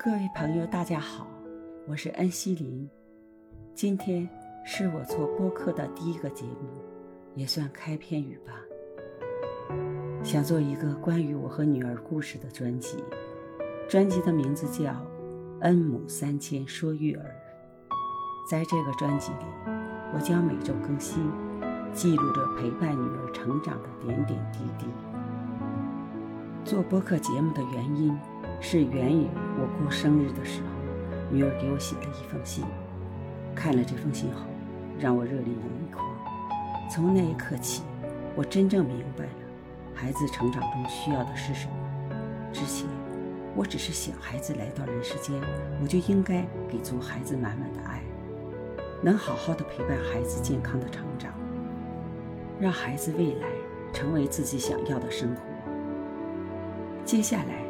各位朋友，大家好，我是恩熙林。今天是我做播客的第一个节目，也算开篇语吧。想做一个关于我和女儿故事的专辑，专辑的名字叫《恩母三千说育儿》。在这个专辑里，我将每周更新，记录着陪伴女儿成长的点点滴滴。做播客节目的原因。是源于我过生日的时候，女儿给我写了一封信。看了这封信后，让我热泪盈眶。从那一刻起，我真正明白了孩子成长中需要的是什么。之前，我只是想孩子来到人世间，我就应该给足孩子满满的爱，能好好的陪伴孩子健康的成长，让孩子未来成为自己想要的生活。接下来。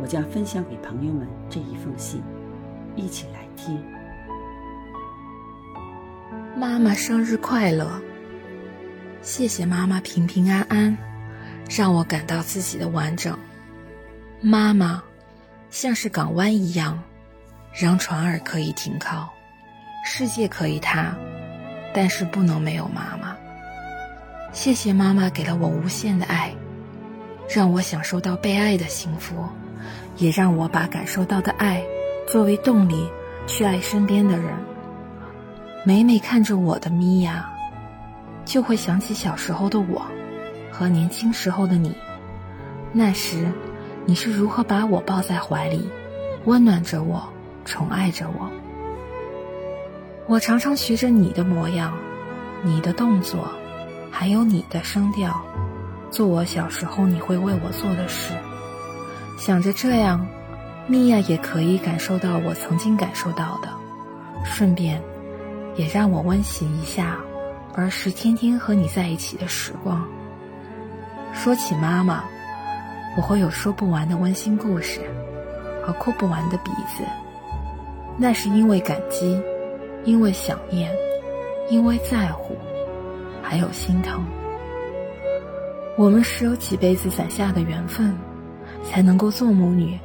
我将分享给朋友们这一封信，一起来听。妈妈生日快乐！谢谢妈妈平平安安，让我感到自己的完整。妈妈像是港湾一样，让船儿可以停靠，世界可以塌，但是不能没有妈妈。谢谢妈妈给了我无限的爱，让我享受到被爱的幸福。也让我把感受到的爱作为动力去爱身边的人。每每看着我的米娅，就会想起小时候的我，和年轻时候的你。那时，你是如何把我抱在怀里，温暖着我，宠爱着我。我常常学着你的模样，你的动作，还有你的声调，做我小时候你会为我做的事。想着这样，米娅也可以感受到我曾经感受到的，顺便，也让我温习一下儿时天天和你在一起的时光。说起妈妈，我会有说不完的温馨故事，和哭不完的鼻子。那是因为感激，因为想念，因为在乎，还有心疼。我们是有几辈子攒下的缘分。才能够做母女，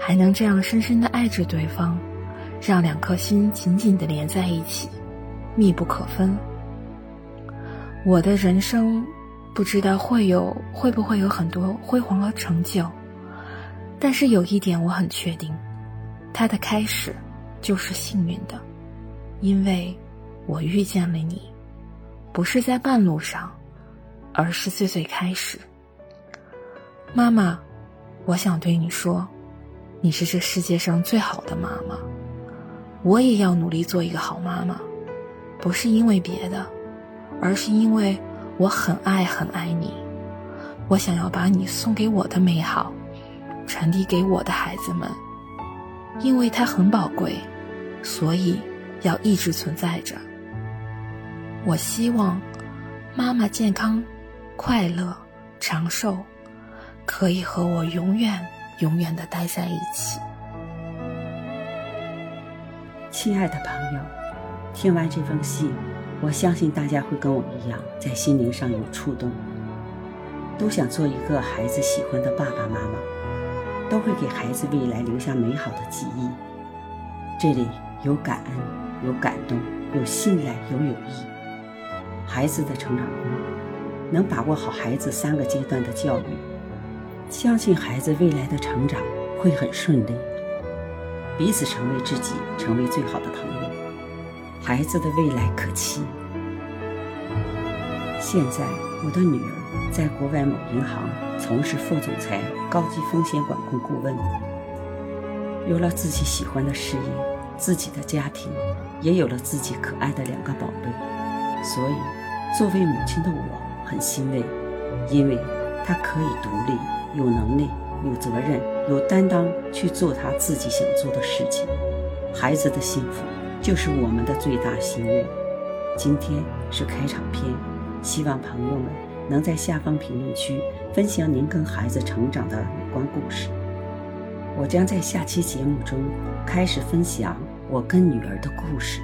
还能这样深深的爱着对方，让两颗心紧紧的连在一起，密不可分。我的人生不知道会有会不会有很多辉煌和成就，但是有一点我很确定，它的开始就是幸运的，因为我遇见了你，不是在半路上，而是最最开始。妈妈。我想对你说，你是这世界上最好的妈妈。我也要努力做一个好妈妈，不是因为别的，而是因为我很爱很爱你。我想要把你送给我的美好，传递给我的孩子们，因为它很宝贵，所以要一直存在着。我希望妈妈健康、快乐、长寿。可以和我永远、永远的待在一起。亲爱的朋友，听完这封信，我相信大家会跟我一样，在心灵上有触动，都想做一个孩子喜欢的爸爸妈妈，都会给孩子未来留下美好的记忆。这里有感恩，有感动，有信赖，有友谊。孩子的成长中，能把握好孩子三个阶段的教育。相信孩子未来的成长会很顺利，彼此成为知己，成为最好的朋友，孩子的未来可期。现在，我的女儿在国外某银行从事副总裁、高级风险管控顾问，有了自己喜欢的事业，自己的家庭，也有了自己可爱的两个宝贝。所以，作为母亲的我很欣慰，因为她可以独立。有能力、有责任、有担当去做他自己想做的事情，孩子的幸福就是我们的最大心愿。今天是开场片，希望朋友们能在下方评论区分享您跟孩子成长的有关故事。我将在下期节目中开始分享我跟女儿的故事。